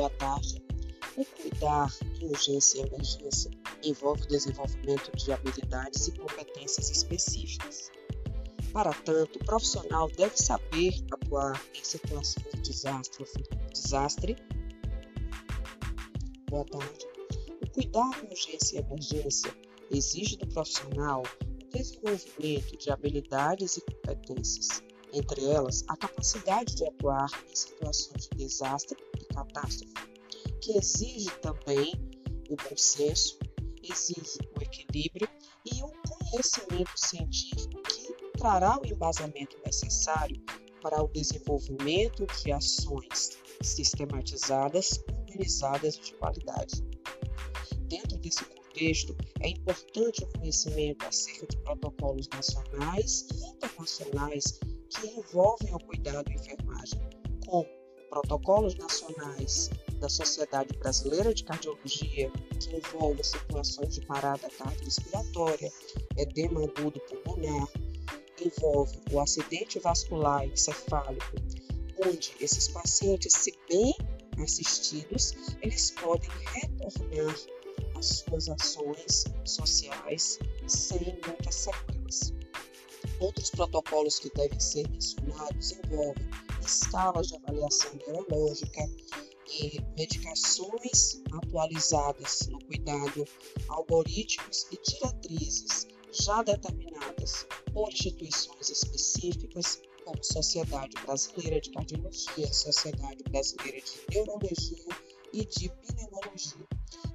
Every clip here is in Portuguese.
Boa tarde. O cuidar em urgência e emergência envolve o desenvolvimento de habilidades e competências específicas. Para tanto, o profissional deve saber atuar em situações de desastre. desastre. Boa tarde. O cuidar em urgência e emergência exige do profissional o desenvolvimento de habilidades e competências, entre elas a capacidade de atuar em situações de desastre catástrofe, que exige também o bom senso, exige o equilíbrio e o conhecimento científico que trará o embasamento necessário para o desenvolvimento de ações sistematizadas, organizadas de qualidade. Dentro desse contexto, é importante o conhecimento acerca de protocolos nacionais e internacionais que envolvem o cuidado e enfermagem, protocolos nacionais da Sociedade Brasileira de Cardiologia, que envolvem situações de parada cardiorrespiratória, edema agudo pulmonar, envolve o acidente vascular encefálico, onde esses pacientes, se bem assistidos, eles podem retornar às suas ações sociais sem muitas sequelas. Outros protocolos que devem ser mencionados envolvem escalas de avaliação neurológica e medicações atualizadas no cuidado, algoritmos e diretrizes já determinadas por instituições específicas, como Sociedade Brasileira de Cardiologia, Sociedade Brasileira de Neurologia e de Pneumologia.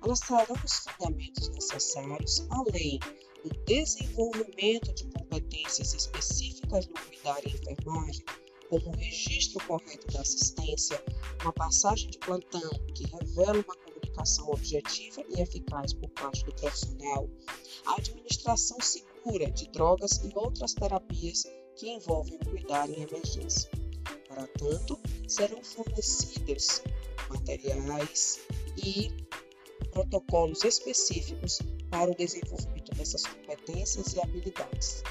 Elas trarão os fundamentos necessários, além do desenvolvimento de competências específicas no cuidar e enfermagem, como o registro correto da assistência, uma passagem de plantão que revela uma comunicação objetiva e eficaz por parte do profissional, a administração segura de drogas e outras terapias que envolvem o cuidar em emergência. Para tanto, serão fornecidos materiais e protocolos específicos para o desenvolvimento dessas competências e habilidades.